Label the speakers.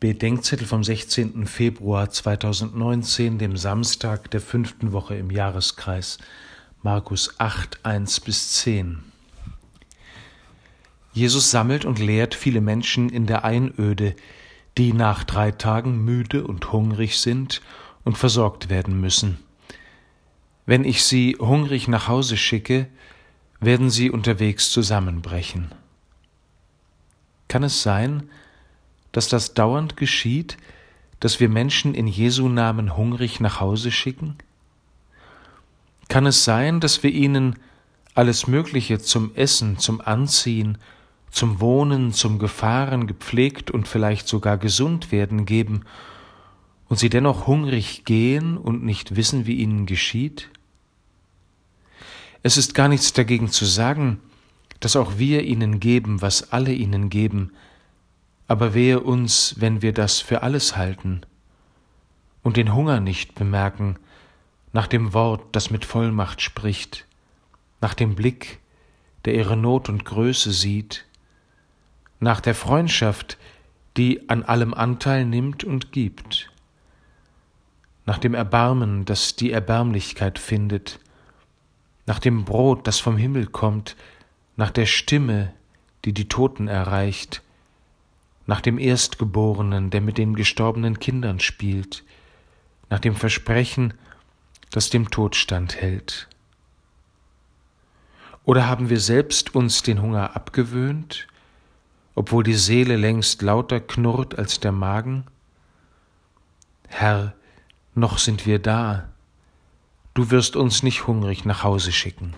Speaker 1: Bedenkzettel vom 16. Februar 2019, dem Samstag der fünften Woche im Jahreskreis, Markus 8, 1 bis 10. Jesus sammelt und lehrt viele Menschen in der Einöde, die nach drei Tagen müde und hungrig sind und versorgt werden müssen. Wenn ich sie hungrig nach Hause schicke, werden sie unterwegs zusammenbrechen. Kann es sein, dass das dauernd geschieht, dass wir Menschen in Jesu Namen hungrig nach Hause schicken? Kann es sein, dass wir ihnen alles Mögliche zum Essen, zum Anziehen, zum Wohnen, zum Gefahren gepflegt und vielleicht sogar gesund werden geben, und sie dennoch hungrig gehen und nicht wissen, wie ihnen geschieht? Es ist gar nichts dagegen zu sagen, dass auch wir ihnen geben, was alle ihnen geben, aber wehe uns, wenn wir das für alles halten und den Hunger nicht bemerken, nach dem Wort, das mit Vollmacht spricht, nach dem Blick, der ihre Not und Größe sieht, nach der Freundschaft, die an allem Anteil nimmt und gibt, nach dem Erbarmen, das die Erbärmlichkeit findet, nach dem Brot, das vom Himmel kommt, nach der Stimme, die die Toten erreicht, nach dem Erstgeborenen, der mit den gestorbenen Kindern spielt, nach dem Versprechen, das dem Tod standhält? Oder haben wir selbst uns den Hunger abgewöhnt, obwohl die Seele längst lauter knurrt als der Magen? Herr, noch sind wir da, du wirst uns nicht hungrig nach Hause schicken.